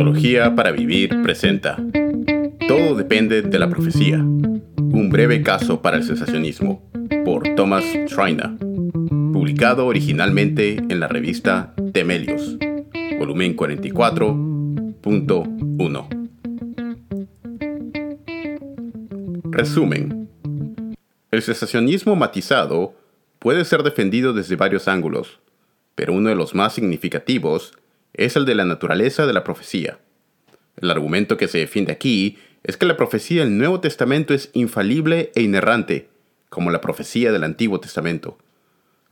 Teología para Vivir presenta Todo depende de la profecía. Un breve caso para el sensacionismo por Thomas Schreiner. Publicado originalmente en la revista Temelios, volumen 44.1. Resumen. El sensacionismo matizado puede ser defendido desde varios ángulos, pero uno de los más significativos es el de la naturaleza de la profecía. El argumento que se defiende aquí es que la profecía del Nuevo Testamento es infalible e inerrante, como la profecía del Antiguo Testamento.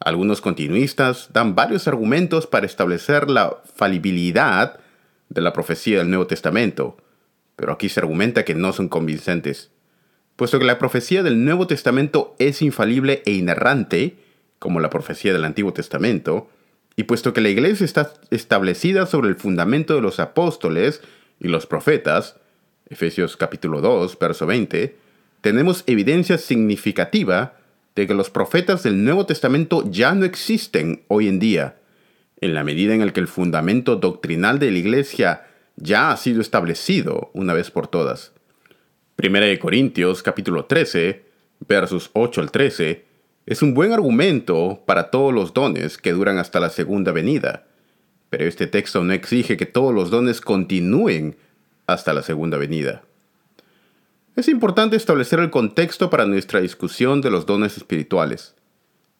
Algunos continuistas dan varios argumentos para establecer la falibilidad de la profecía del Nuevo Testamento, pero aquí se argumenta que no son convincentes. Puesto que la profecía del Nuevo Testamento es infalible e inerrante, como la profecía del Antiguo Testamento, y puesto que la iglesia está establecida sobre el fundamento de los apóstoles y los profetas, Efesios capítulo 2, verso 20, tenemos evidencia significativa de que los profetas del Nuevo Testamento ya no existen hoy en día, en la medida en la que el fundamento doctrinal de la iglesia ya ha sido establecido una vez por todas. Primera de Corintios capítulo 13, versos 8 al 13, es un buen argumento para todos los dones que duran hasta la segunda venida, pero este texto no exige que todos los dones continúen hasta la segunda venida. Es importante establecer el contexto para nuestra discusión de los dones espirituales.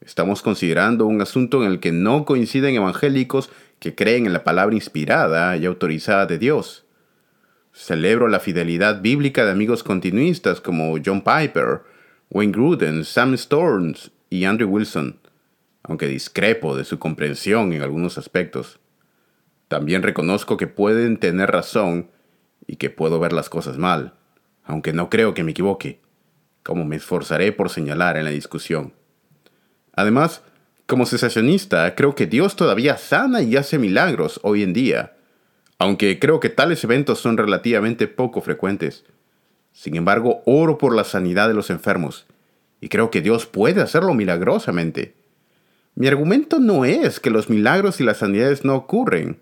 Estamos considerando un asunto en el que no coinciden evangélicos que creen en la palabra inspirada y autorizada de Dios. Celebro la fidelidad bíblica de amigos continuistas como John Piper, Wayne Gruden, Sam Storms y Andrew Wilson, aunque discrepo de su comprensión en algunos aspectos. También reconozco que pueden tener razón y que puedo ver las cosas mal, aunque no creo que me equivoque, como me esforzaré por señalar en la discusión. Además, como cesacionista, creo que Dios todavía sana y hace milagros hoy en día, aunque creo que tales eventos son relativamente poco frecuentes. Sin embargo, oro por la sanidad de los enfermos y creo que Dios puede hacerlo milagrosamente. Mi argumento no es que los milagros y las sanidades no ocurren.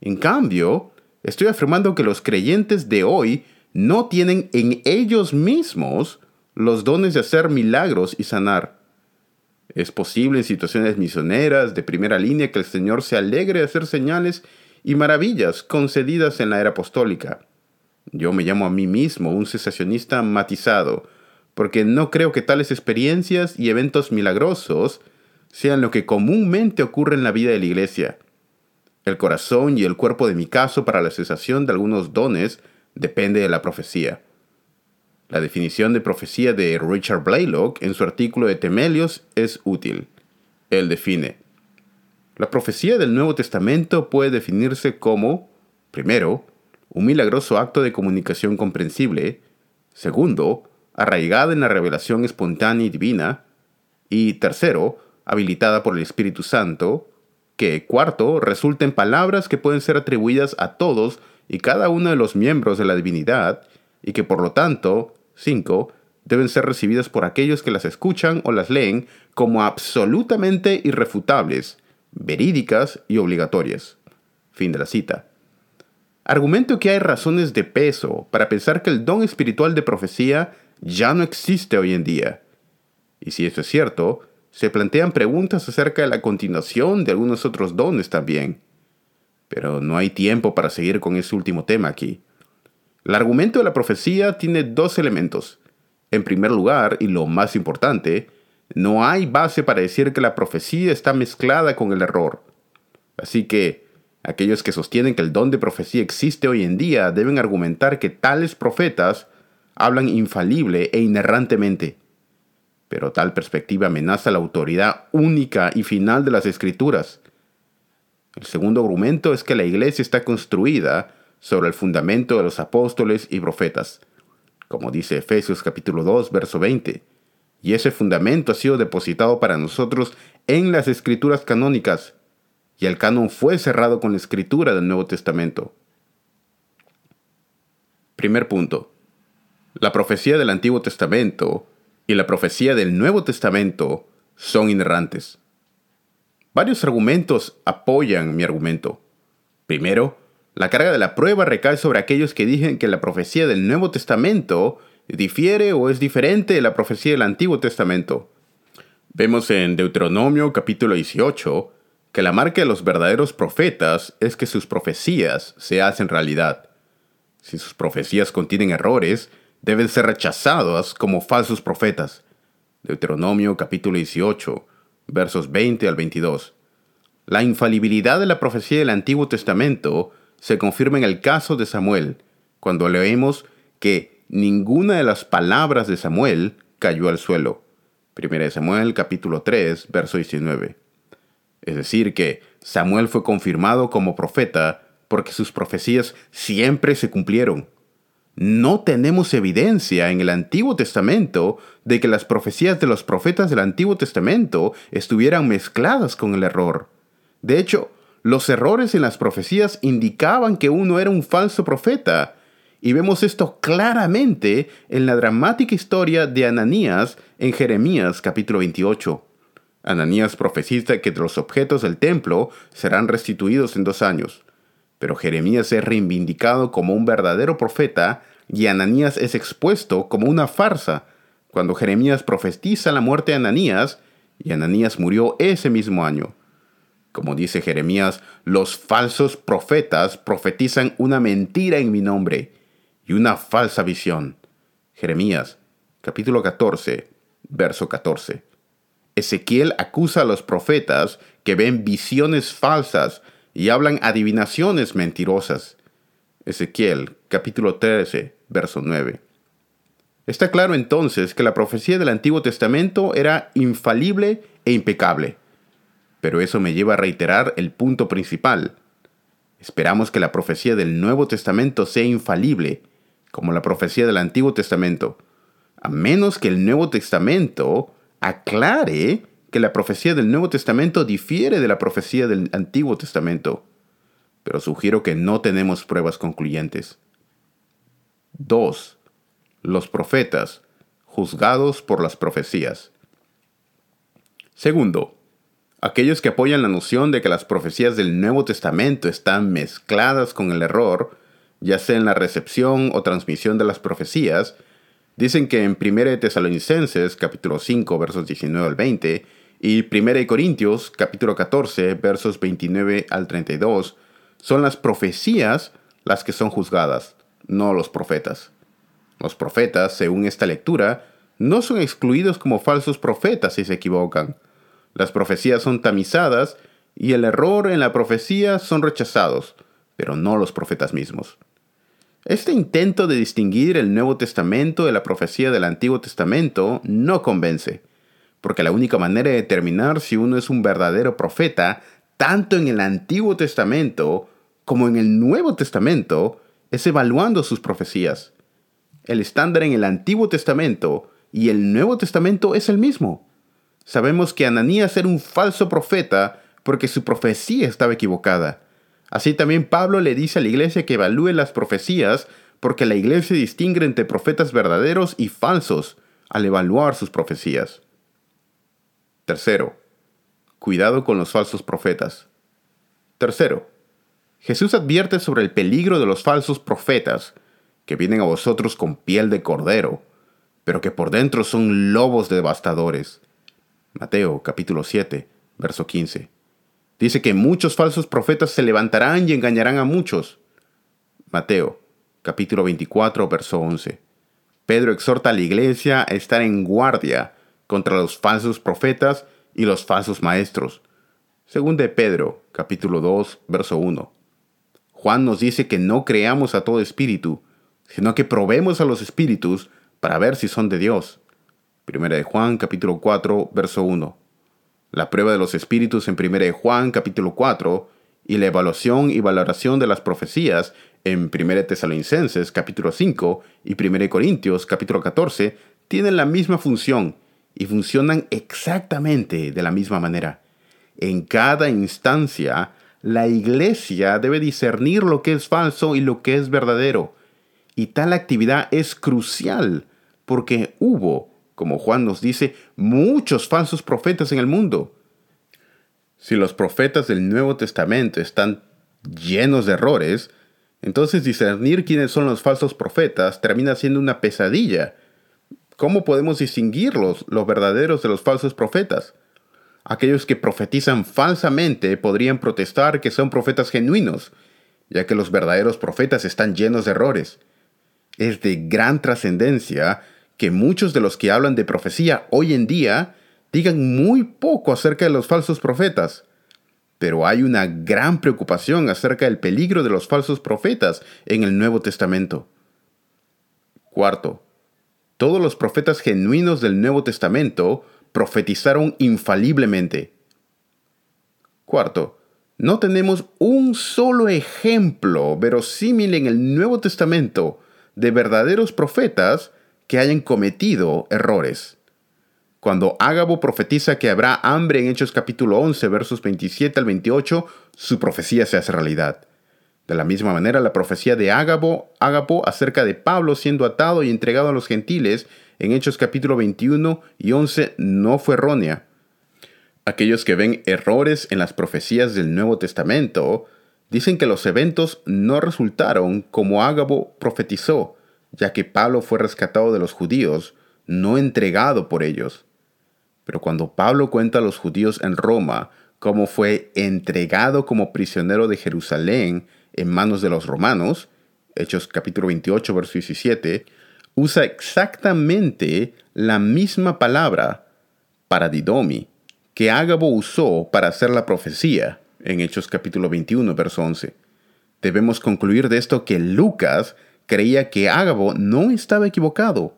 En cambio, estoy afirmando que los creyentes de hoy no tienen en ellos mismos los dones de hacer milagros y sanar. Es posible en situaciones misioneras de primera línea que el Señor se alegre de hacer señales y maravillas concedidas en la era apostólica. Yo me llamo a mí mismo un cesacionista matizado, porque no creo que tales experiencias y eventos milagrosos sean lo que comúnmente ocurre en la vida de la iglesia. El corazón y el cuerpo de mi caso para la cesación de algunos dones depende de la profecía. La definición de profecía de Richard Blaylock en su artículo de Temelios es útil. Él define, la profecía del Nuevo Testamento puede definirse como, primero, un milagroso acto de comunicación comprensible, segundo, arraigada en la revelación espontánea y divina, y tercero, habilitada por el Espíritu Santo, que cuarto, resulta en palabras que pueden ser atribuidas a todos y cada uno de los miembros de la divinidad, y que por lo tanto, cinco, deben ser recibidas por aquellos que las escuchan o las leen como absolutamente irrefutables, verídicas y obligatorias. Fin de la cita. Argumento que hay razones de peso para pensar que el don espiritual de profecía ya no existe hoy en día. Y si eso es cierto, se plantean preguntas acerca de la continuación de algunos otros dones también. Pero no hay tiempo para seguir con ese último tema aquí. El argumento de la profecía tiene dos elementos. En primer lugar, y lo más importante, no hay base para decir que la profecía está mezclada con el error. Así que, aquellos que sostienen que el don de profecía existe hoy en día deben argumentar que tales profetas hablan infalible e inerrantemente. Pero tal perspectiva amenaza la autoridad única y final de las escrituras. El segundo argumento es que la iglesia está construida sobre el fundamento de los apóstoles y profetas, como dice Efesios capítulo 2, verso 20. Y ese fundamento ha sido depositado para nosotros en las escrituras canónicas, y el canon fue cerrado con la escritura del Nuevo Testamento. Primer punto. La profecía del Antiguo Testamento y la profecía del Nuevo Testamento son inerrantes. Varios argumentos apoyan mi argumento. Primero, la carga de la prueba recae sobre aquellos que dicen que la profecía del Nuevo Testamento difiere o es diferente de la profecía del Antiguo Testamento. Vemos en Deuteronomio capítulo 18 que la marca de los verdaderos profetas es que sus profecías se hacen realidad. Si sus profecías contienen errores, deben ser rechazadas como falsos profetas. Deuteronomio capítulo 18, versos 20 al 22. La infalibilidad de la profecía del Antiguo Testamento se confirma en el caso de Samuel, cuando leemos que ninguna de las palabras de Samuel cayó al suelo. 1 Samuel capítulo 3, verso 19. Es decir, que Samuel fue confirmado como profeta porque sus profecías siempre se cumplieron. No tenemos evidencia en el Antiguo Testamento de que las profecías de los profetas del Antiguo Testamento estuvieran mezcladas con el error. De hecho, los errores en las profecías indicaban que uno era un falso profeta, y vemos esto claramente en la dramática historia de Ananías en Jeremías capítulo 28. Ananías profetiza que los objetos del templo serán restituidos en dos años. Pero Jeremías es reivindicado como un verdadero profeta y Ananías es expuesto como una farsa cuando Jeremías profetiza la muerte de Ananías y Ananías murió ese mismo año. Como dice Jeremías, los falsos profetas profetizan una mentira en mi nombre y una falsa visión. Jeremías, capítulo 14, verso 14. Ezequiel acusa a los profetas que ven visiones falsas y hablan adivinaciones mentirosas. Ezequiel, capítulo 13, verso 9. Está claro entonces que la profecía del Antiguo Testamento era infalible e impecable. Pero eso me lleva a reiterar el punto principal. Esperamos que la profecía del Nuevo Testamento sea infalible, como la profecía del Antiguo Testamento, a menos que el Nuevo Testamento aclare que la profecía del Nuevo Testamento difiere de la profecía del Antiguo Testamento. Pero sugiero que no tenemos pruebas concluyentes. 2. Los profetas, juzgados por las profecías. Segundo, aquellos que apoyan la noción de que las profecías del Nuevo Testamento están mezcladas con el error, ya sea en la recepción o transmisión de las profecías, dicen que en 1 Tesalonicenses capítulo 5 versos 19 al 20 y 1 Corintios capítulo 14 versos 29 al 32 son las profecías las que son juzgadas, no los profetas. Los profetas, según esta lectura, no son excluidos como falsos profetas si se equivocan. Las profecías son tamizadas y el error en la profecía son rechazados, pero no los profetas mismos. Este intento de distinguir el Nuevo Testamento de la profecía del Antiguo Testamento no convence, porque la única manera de determinar si uno es un verdadero profeta, tanto en el Antiguo Testamento como en el Nuevo Testamento, es evaluando sus profecías. El estándar en el Antiguo Testamento y el Nuevo Testamento es el mismo. Sabemos que Ananías era un falso profeta porque su profecía estaba equivocada. Así también Pablo le dice a la iglesia que evalúe las profecías porque la iglesia distingue entre profetas verdaderos y falsos al evaluar sus profecías. Tercero, cuidado con los falsos profetas. Tercero, Jesús advierte sobre el peligro de los falsos profetas que vienen a vosotros con piel de cordero, pero que por dentro son lobos devastadores. Mateo capítulo 7, verso 15. Dice que muchos falsos profetas se levantarán y engañarán a muchos. Mateo, capítulo 24, verso 11. Pedro exhorta a la iglesia a estar en guardia contra los falsos profetas y los falsos maestros. Según de Pedro, capítulo 2, verso 1. Juan nos dice que no creamos a todo espíritu, sino que probemos a los espíritus para ver si son de Dios. Primera de Juan, capítulo 4, verso 1 la prueba de los espíritus en 1 Juan capítulo 4 y la evaluación y valoración de las profecías en 1 Tesalonicenses capítulo 5 y 1 Corintios capítulo 14 tienen la misma función y funcionan exactamente de la misma manera. En cada instancia, la iglesia debe discernir lo que es falso y lo que es verdadero. Y tal actividad es crucial porque hubo como Juan nos dice, muchos falsos profetas en el mundo. Si los profetas del Nuevo Testamento están llenos de errores, Entonces discernir quiénes son los falsos profetas termina siendo una pesadilla. ¿Cómo podemos distinguirlos, los verdaderos de los falsos profetas? Aquellos que profetizan falsamente podrían protestar que son profetas genuinos, ya que los verdaderos profetas están llenos de errores. Es de gran trascendencia que muchos de los que hablan de profecía hoy en día digan muy poco acerca de los falsos profetas. Pero hay una gran preocupación acerca del peligro de los falsos profetas en el Nuevo Testamento. Cuarto, todos los profetas genuinos del Nuevo Testamento profetizaron infaliblemente. Cuarto, no tenemos un solo ejemplo verosímil en el Nuevo Testamento de verdaderos profetas que hayan cometido errores. Cuando Ágabo profetiza que habrá hambre en Hechos capítulo 11, versos 27 al 28, su profecía se hace realidad. De la misma manera, la profecía de Ágabo, Ágabo acerca de Pablo siendo atado y entregado a los gentiles en Hechos capítulo 21 y 11 no fue errónea. Aquellos que ven errores en las profecías del Nuevo Testamento dicen que los eventos no resultaron como Ágabo profetizó, ya que Pablo fue rescatado de los judíos, no entregado por ellos. Pero cuando Pablo cuenta a los judíos en Roma cómo fue entregado como prisionero de Jerusalén en manos de los romanos, Hechos capítulo 28, verso 17, usa exactamente la misma palabra para Didomi que Ágabo usó para hacer la profecía en Hechos capítulo 21, verso 11. Debemos concluir de esto que Lucas creía que Ágabo no estaba equivocado.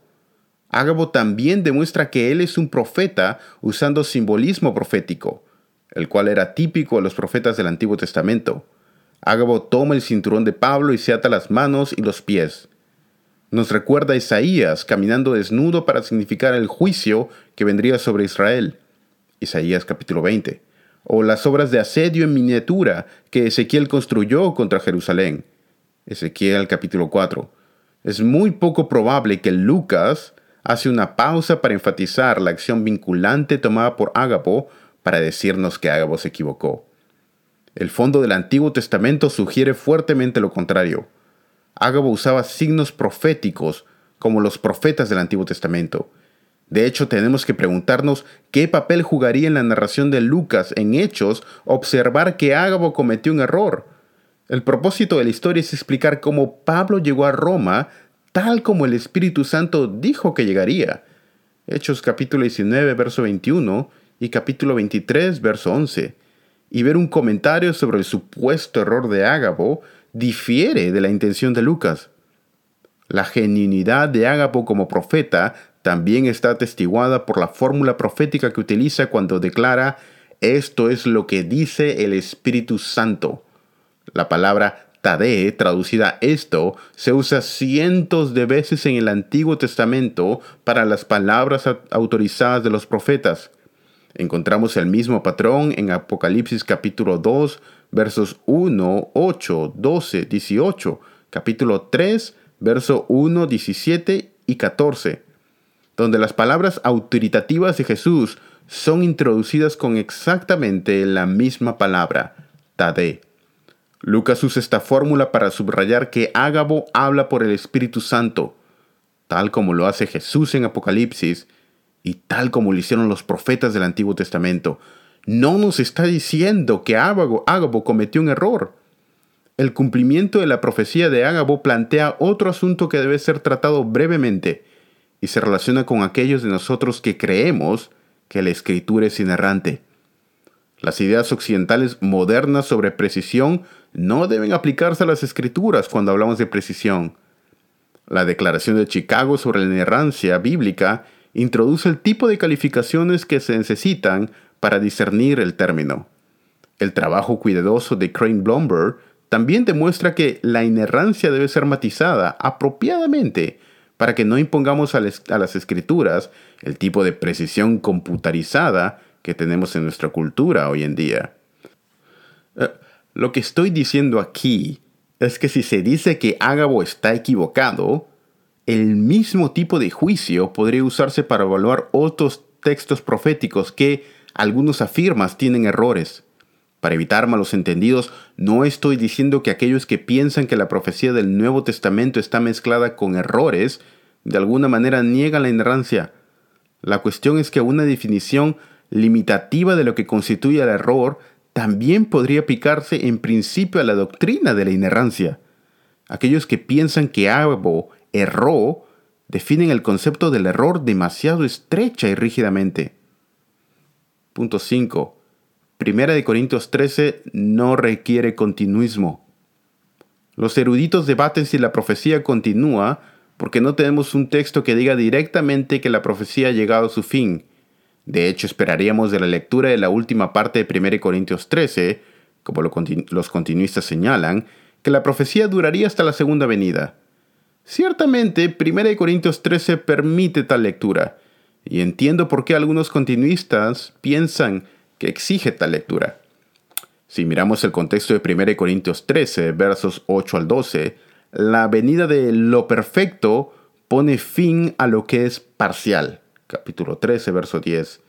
Ágabo también demuestra que él es un profeta usando simbolismo profético, el cual era típico de los profetas del Antiguo Testamento. Ágabo toma el cinturón de Pablo y se ata las manos y los pies nos recuerda a Isaías caminando desnudo para significar el juicio que vendría sobre Israel. Isaías capítulo 20. O las obras de asedio en miniatura que Ezequiel construyó contra Jerusalén. Ezequiel capítulo 4. Es muy poco probable que Lucas hace una pausa para enfatizar la acción vinculante tomada por Ágabo para decirnos que Ágabo se equivocó. El fondo del Antiguo Testamento sugiere fuertemente lo contrario. Ágabo usaba signos proféticos como los profetas del Antiguo Testamento. De hecho, tenemos que preguntarnos qué papel jugaría en la narración de Lucas en Hechos observar que Ágabo cometió un error. El propósito de la historia es explicar cómo Pablo llegó a Roma tal como el Espíritu Santo dijo que llegaría. Hechos capítulo 19, verso 21 y capítulo 23, verso 11. Y ver un comentario sobre el supuesto error de Ágabo difiere de la intención de Lucas. La genuinidad de Ágapo como profeta también está atestiguada por la fórmula profética que utiliza cuando declara esto es lo que dice el Espíritu Santo. La palabra Tade, traducida esto, se usa cientos de veces en el Antiguo Testamento para las palabras autorizadas de los profetas. Encontramos el mismo patrón en Apocalipsis capítulo 2, versos 1, 8, 12, 18, capítulo 3, verso 1, 17 y 14, donde las palabras autoritativas de Jesús son introducidas con exactamente la misma palabra, Tade. Lucas usa esta fórmula para subrayar que Ágabo habla por el Espíritu Santo, tal como lo hace Jesús en Apocalipsis y tal como lo hicieron los profetas del Antiguo Testamento, no nos está diciendo que Ágabo, cometió un error. El cumplimiento de la profecía de Ágabo plantea otro asunto que debe ser tratado brevemente y se relaciona con aquellos de nosotros que creemos que la escritura es inerrante. Las ideas occidentales modernas sobre precisión no deben aplicarse a las escrituras cuando hablamos de precisión. La Declaración de Chicago sobre la inerrancia bíblica introduce el tipo de calificaciones que se necesitan para discernir el término. El trabajo cuidadoso de Crane Blomberg también demuestra que la inerrancia debe ser matizada apropiadamente para que no impongamos a, las escrituras el tipo de precisión computarizada que tenemos en nuestra cultura hoy en día. Eh, lo que estoy diciendo aquí es que si se dice que Ágabo está equivocado, el mismo tipo de juicio podría usarse para evaluar otros textos proféticos que algunos afirmas tienen errores. Para evitar malos entendidos, no estoy diciendo que aquellos que piensan que la profecía del Nuevo Testamento está mezclada con errores, de alguna manera niegan la inerrancia. La cuestión es que una definición limitativa de lo que constituye el error también podría aplicarse en principio a la doctrina de la inerrancia. Aquellos que piensan que algo erró definen el concepto del error demasiado estrecha y rígidamente. Punto 5. Primera de Corintios 13 no requiere continuismo. Los eruditos debaten si la profecía continúa porque no tenemos un texto que diga directamente que la profecía ha llegado a su fin. De hecho, esperaríamos de la lectura de la última parte de 1 Corintios 13, como los continuistas señalan, que la profecía duraría hasta la segunda venida. Ciertamente, 1 Corintios 13 permite tal lectura, y entiendo por qué algunos continuistas piensan que exige tal lectura. Si miramos el contexto de 1 Corintios 13, versos 8 al 12, la venida de lo perfecto pone fin a lo que es parcial. Capítulo 13, verso 10.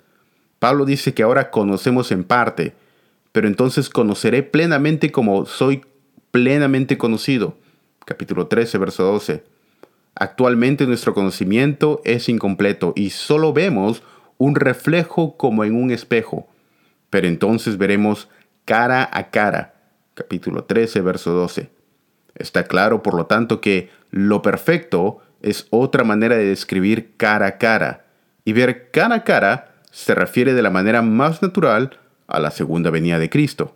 Pablo dice que ahora conocemos en parte, pero entonces conoceré plenamente como soy plenamente conocido. Capítulo 13, verso 12. Actualmente nuestro conocimiento es incompleto y solo vemos un reflejo como en un espejo, pero entonces veremos cara a cara. Capítulo 13, verso 12. Está claro, por lo tanto, que lo perfecto es otra manera de describir cara a cara, y ver cara a cara se refiere de la manera más natural a la segunda venida de Cristo.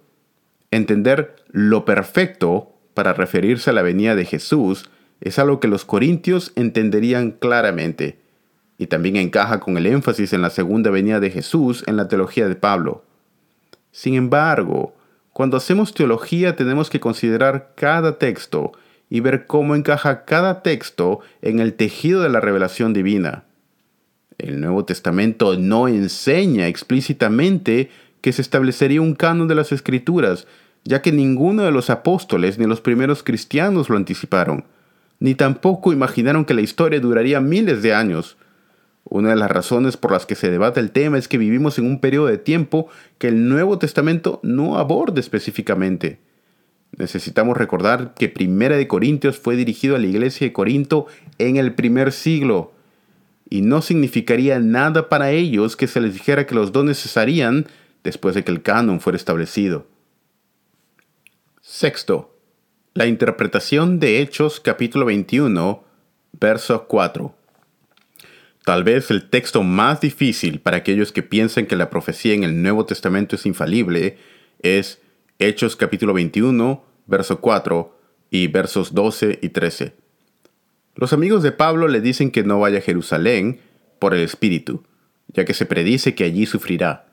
Entender lo perfecto para referirse a la venida de Jesús es algo que los corintios entenderían claramente, y también encaja con el énfasis en la segunda venida de Jesús en la teología de Pablo. Sin embargo, cuando hacemos teología tenemos que considerar cada texto y ver cómo encaja cada texto en el tejido de la revelación divina. El Nuevo Testamento no enseña explícitamente que se establecería un canon de las Escrituras, ya que ninguno de los apóstoles ni los primeros cristianos lo anticiparon, ni tampoco imaginaron que la historia duraría miles de años. Una de las razones por las que se debate el tema es que vivimos en un periodo de tiempo que el Nuevo Testamento no aborda específicamente. Necesitamos recordar que Primera de Corintios fue dirigido a la iglesia de Corinto en el primer siglo, y no significaría nada para ellos que se les dijera que los dones cesarían después de que el canon fuera establecido. Sexto, la interpretación de Hechos capítulo 21, verso 4. Tal vez el texto más difícil para aquellos que piensan que la profecía en el Nuevo Testamento es infalible es Hechos capítulo 21, verso 4 y versos 12 y 13. Los amigos de Pablo le dicen que no vaya a Jerusalén por el Espíritu, ya que se predice que allí sufrirá.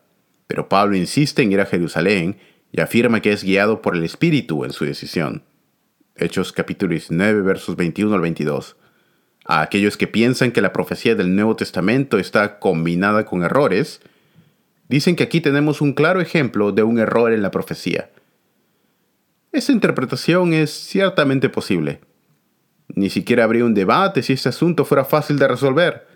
Pero Pablo insiste en ir a Jerusalén y afirma que es guiado por el Espíritu en su decisión. Hechos capítulo 19 versos 21 al 22. A aquellos que piensan que la profecía del Nuevo Testamento está combinada con errores, dicen que aquí tenemos un claro ejemplo de un error en la profecía. Esta interpretación es ciertamente posible. Ni siquiera habría un debate si este asunto fuera fácil de resolver.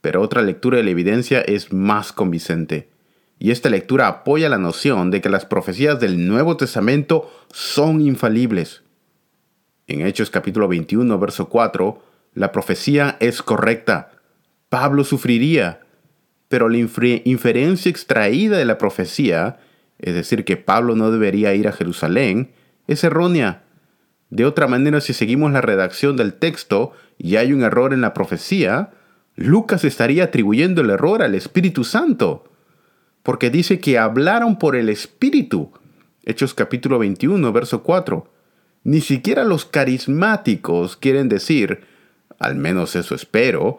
Pero otra lectura de la evidencia es más convincente y esta lectura apoya la noción de que las profecías del Nuevo Testamento son infalibles. En Hechos capítulo 21, verso 4, la profecía es correcta. Pablo sufriría, pero la inferencia extraída de la profecía, es decir, que Pablo no debería ir a Jerusalén, es errónea. De otra manera, si seguimos la redacción del texto y hay un error en la profecía, Lucas estaría atribuyendo el error al Espíritu Santo porque dice que hablaron por el Espíritu. Hechos capítulo 21, verso 4. Ni siquiera los carismáticos quieren decir, al menos eso espero,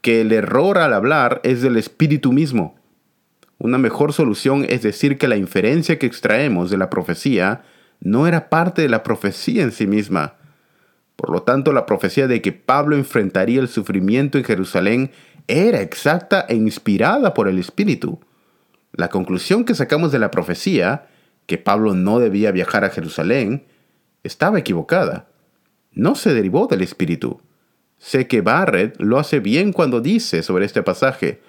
que el error al hablar es del Espíritu mismo. Una mejor solución es decir que la inferencia que extraemos de la profecía no era parte de la profecía en sí misma. Por lo tanto, la profecía de que Pablo enfrentaría el sufrimiento en Jerusalén era exacta e inspirada por el Espíritu. La conclusión que sacamos de la profecía, que Pablo no debía viajar a Jerusalén, estaba equivocada. No se derivó del Espíritu. Sé que Barrett lo hace bien cuando dice sobre este pasaje.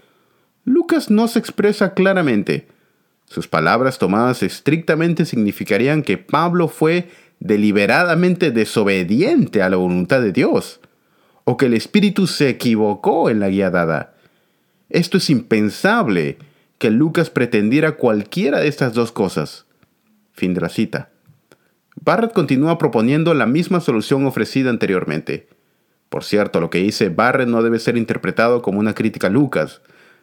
Lucas no se expresa claramente, Sus palabras tomadas estrictamente significarían que Pablo fue deliberadamente desobediente a la voluntad de Dios, o que el Espíritu se equivocó en la guía dada. Esto es impensable que Lucas pretendiera cualquiera de estas dos cosas. Fin de la cita. Barrett continúa proponiendo la misma solución ofrecida anteriormente. Por cierto, lo que dice Barrett no debe ser interpretado como una crítica a Lucas.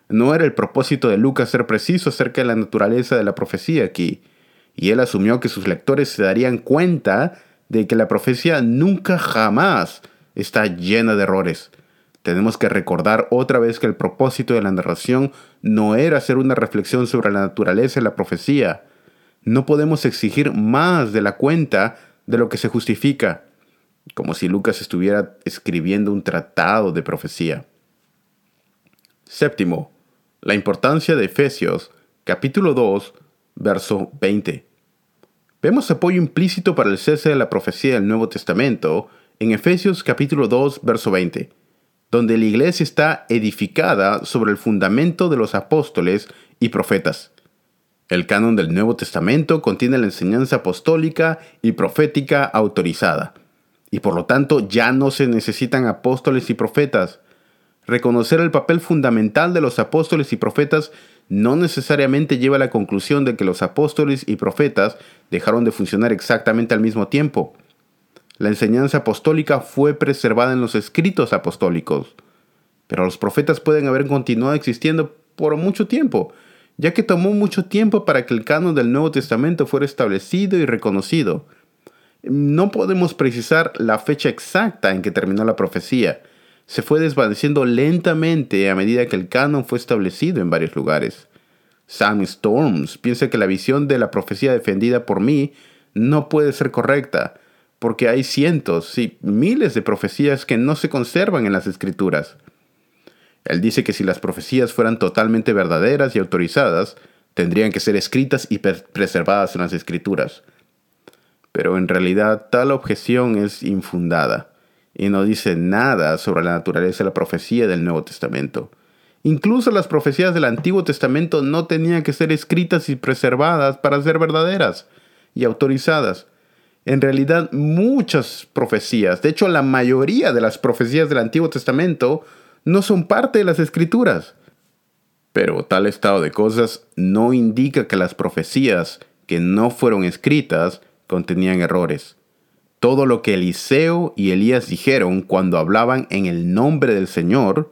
No era el propósito de Lucas ser preciso acerca de la naturaleza de la profecía aquí, y él asumió que sus lectores se darían cuenta de que la profecía nunca jamás está llena de errores. Tenemos que recordar otra vez que el propósito de la narración no era hacer una reflexión sobre la naturaleza de la profecía. No podemos exigir más de la cuenta de lo que se justifica, como si Lucas estuviera escribiendo un tratado de profecía. Séptimo, la importancia de Efesios, capítulo 2, verso 20. Vemos apoyo implícito para el cese de la profecía del Nuevo Testamento en Efesios capítulo 2, verso 20, donde la iglesia está edificada sobre el fundamento de los apóstoles y profetas. El canon del Nuevo Testamento contiene la enseñanza apostólica y profética autorizada, y por lo tanto ya no se necesitan apóstoles y profetas. Reconocer el papel fundamental de los apóstoles y profetas no necesariamente lleva a la conclusión de que los apóstoles y profetas dejaron de funcionar exactamente al mismo tiempo. La enseñanza apostólica fue preservada en los escritos apostólicos, pero los profetas pueden haber continuado existiendo por mucho tiempo, ya que tomó mucho tiempo para que el canon del Nuevo Testamento fuera establecido y reconocido. No podemos precisar la fecha exacta en que terminó la profecía, se fue desvaneciendo lentamente a medida que el canon fue establecido en varios lugares. Sam Storms piensa que la visión de la profecía defendida por mí no puede ser correcta, porque hay cientos, y miles de profecías que no se conservan en las escrituras. Él dice que si las profecías fueran totalmente verdaderas y autorizadas, tendrían que ser escritas y preservadas en las escrituras. Pero en realidad tal objeción es infundada y no dice nada sobre la naturaleza de la profecía del Nuevo Testamento. Incluso las profecías del Antiguo Testamento no tenían que ser escritas y preservadas para ser verdaderas y autorizadas. En realidad muchas profecías, de hecho la mayoría de las profecías del Antiguo Testamento, no son parte de las escrituras. Pero tal estado de cosas no indica que las profecías que no fueron escritas contenían errores. Todo lo que Eliseo y Elías dijeron cuando hablaban en el nombre del Señor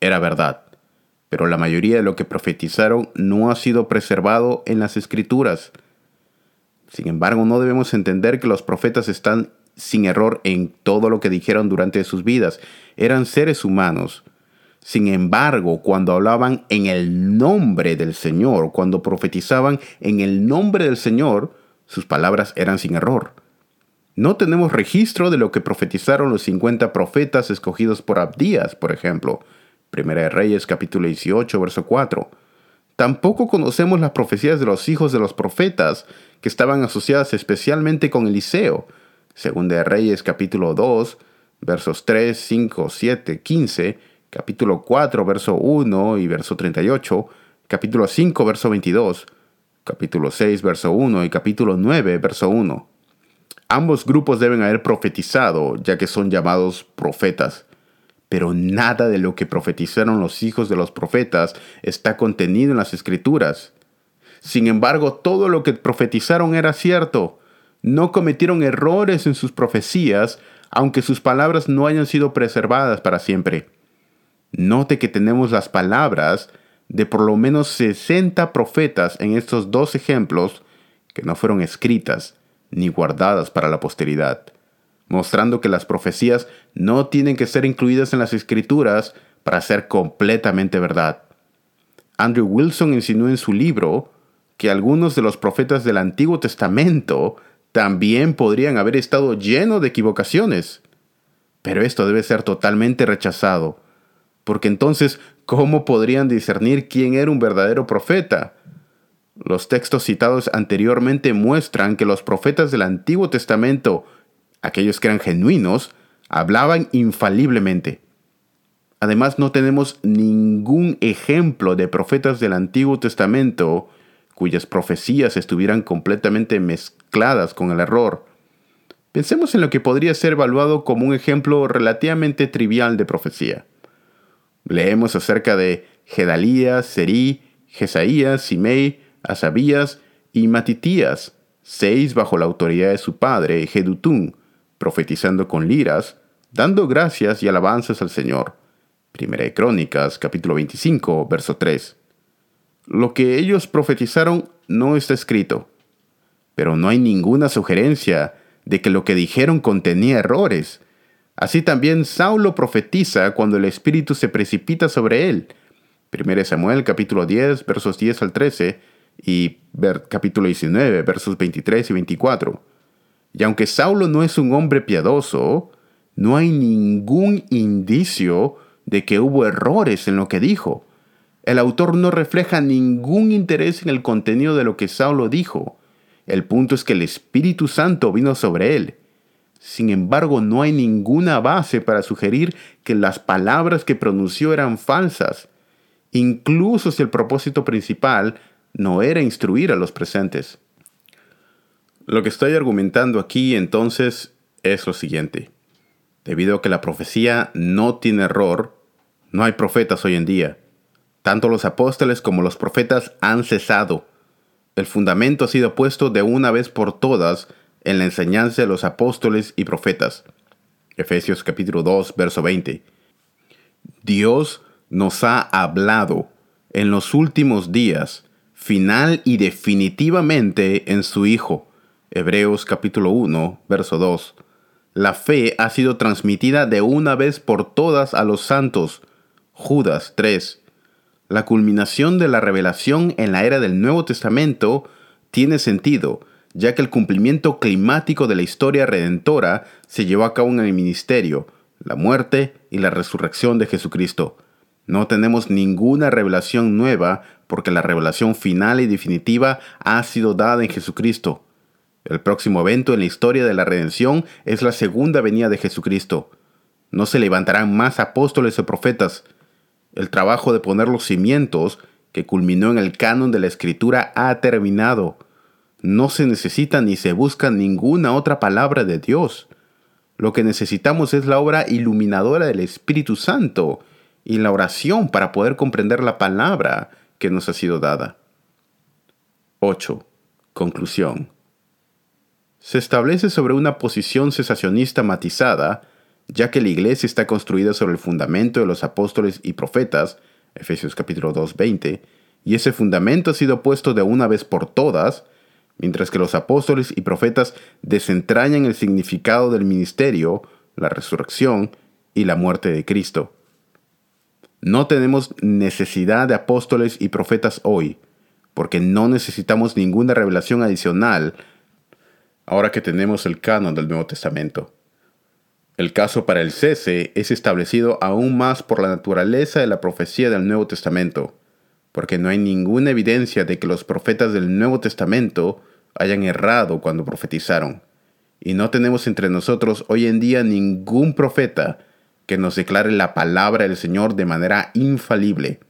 era verdad, pero la mayoría de lo que profetizaron no ha sido preservado en las escrituras. Sin embargo, no debemos entender que los profetas están sin error en todo lo que dijeron durante sus vidas. Eran seres humanos. Sin embargo, cuando hablaban en el nombre del Señor, cuando profetizaban en el nombre del Señor, sus palabras eran sin error. No tenemos registro de lo que profetizaron los 50 profetas escogidos por Abdías, por ejemplo. Primera de Reyes capítulo 18, verso 4. Tampoco conocemos las profecías de los hijos de los profetas que estaban asociadas especialmente con Eliseo. Segunda de Reyes capítulo 2, versos 3, 5, 7, 15, capítulo 4, verso 1 y verso 38, capítulo 5, verso 22, capítulo 6, verso 1 y capítulo 9, verso 1. Ambos grupos deben haber profetizado, ya que son llamados profetas. Pero nada de lo que profetizaron los hijos de los profetas está contenido en las escrituras. Sin embargo, todo lo que profetizaron era cierto. No cometieron errores en sus profecías, aunque sus palabras no hayan sido preservadas para siempre. Note que tenemos las palabras de por lo menos 60 profetas en estos dos ejemplos que no fueron escritas ni guardadas para la posteridad, mostrando que las profecías no tienen que ser incluidas en las escrituras para ser completamente verdad. Andrew Wilson insinuó en su libro que algunos de los profetas del Antiguo Testamento también podrían haber estado llenos de equivocaciones. Pero esto debe ser totalmente rechazado, porque entonces, ¿cómo podrían discernir quién era un verdadero profeta? Los textos citados anteriormente muestran que los profetas del Antiguo Testamento, aquellos que eran genuinos, hablaban infaliblemente. Además, no tenemos ningún ejemplo de profetas del Antiguo Testamento cuyas profecías estuvieran completamente mezcladas con el error. Pensemos en lo que podría ser evaluado como un ejemplo relativamente trivial de profecía. Leemos acerca de Gedalías, Serí, Jesaías, Simei, Asabías y Matitías, seis bajo la autoridad de su padre, Jedutún, profetizando con liras, dando gracias y alabanzas al Señor. Primera de Crónicas, capítulo 25, verso 3. Lo que ellos profetizaron no está escrito, pero no hay ninguna sugerencia de que lo que dijeron contenía errores. Así también Saulo profetiza cuando el Espíritu se precipita sobre él. 1 Samuel capítulo 10 versos 10 al 13 y capítulo 19 versos 23 y 24. Y aunque Saulo no es un hombre piadoso, no hay ningún indicio de que hubo errores en lo que dijo. El autor no refleja ningún interés en el contenido de lo que Saulo dijo. El punto es que el Espíritu Santo vino sobre él. Sin embargo, no hay ninguna base para sugerir que las palabras que pronunció eran falsas, incluso si el propósito principal no era instruir a los presentes. Lo que estoy argumentando aquí entonces es lo siguiente. Debido a que la profecía no tiene error, no hay profetas hoy en día. Tanto los apóstoles como los profetas han cesado. El fundamento ha sido puesto de una vez por todas en la enseñanza de los apóstoles y profetas. Efesios capítulo 2, verso 20. Dios nos ha hablado en los últimos días, final y definitivamente en su Hijo. Hebreos capítulo 1, verso 2. La fe ha sido transmitida de una vez por todas a los santos. Judas 3. La culminación de la revelación en la era del Nuevo Testamento tiene sentido, ya que el cumplimiento climático de la historia redentora se llevó a cabo en el ministerio, la muerte y la resurrección de Jesucristo. No tenemos ninguna revelación nueva porque la revelación final y definitiva ha sido dada en Jesucristo. El próximo evento en la historia de la redención es la segunda venida de Jesucristo. No se levantarán más apóstoles o profetas. El trabajo de poner los cimientos, que culminó en el canon de la Escritura, ha terminado. No se necesita ni se busca ninguna otra palabra de Dios. Lo que necesitamos es la obra iluminadora del Espíritu Santo y la oración para poder comprender la palabra que nos ha sido dada. 8. Conclusión se establece sobre una posición cesacionista matizada, ya que la iglesia está construida sobre el fundamento de los apóstoles y profetas, Efesios capítulo 2, 20, y ese fundamento ha sido puesto de una vez por todas, mientras que los apóstoles y profetas desentrañan el significado del ministerio, la resurrección y la muerte de Cristo. No tenemos necesidad de apóstoles y profetas hoy, porque no necesitamos ninguna revelación adicional ahora que tenemos el canon del Nuevo Testamento. El caso para el cese es establecido aún más por la naturaleza de la profecía del Nuevo Testamento, porque no hay ninguna evidencia de que los profetas del Nuevo Testamento hayan errado cuando profetizaron, y no tenemos entre nosotros hoy en día ningún profeta que nos declare la palabra del Señor de manera infalible.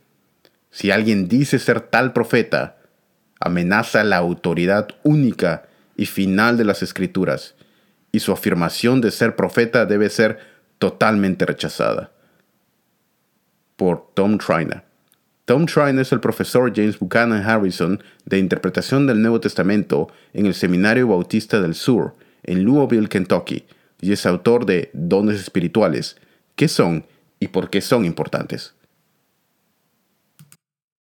Si alguien dice ser tal profeta, amenaza la autoridad única y final de las escrituras, y su afirmación de ser profeta debe ser totalmente rechazada. Por Tom Trina. Tom Trina es el profesor James Buchanan Harrison de Interpretación del Nuevo Testamento en el Seminario Bautista del Sur, en Louisville, Kentucky, y es autor de Dones Espirituales, qué son y por qué son importantes.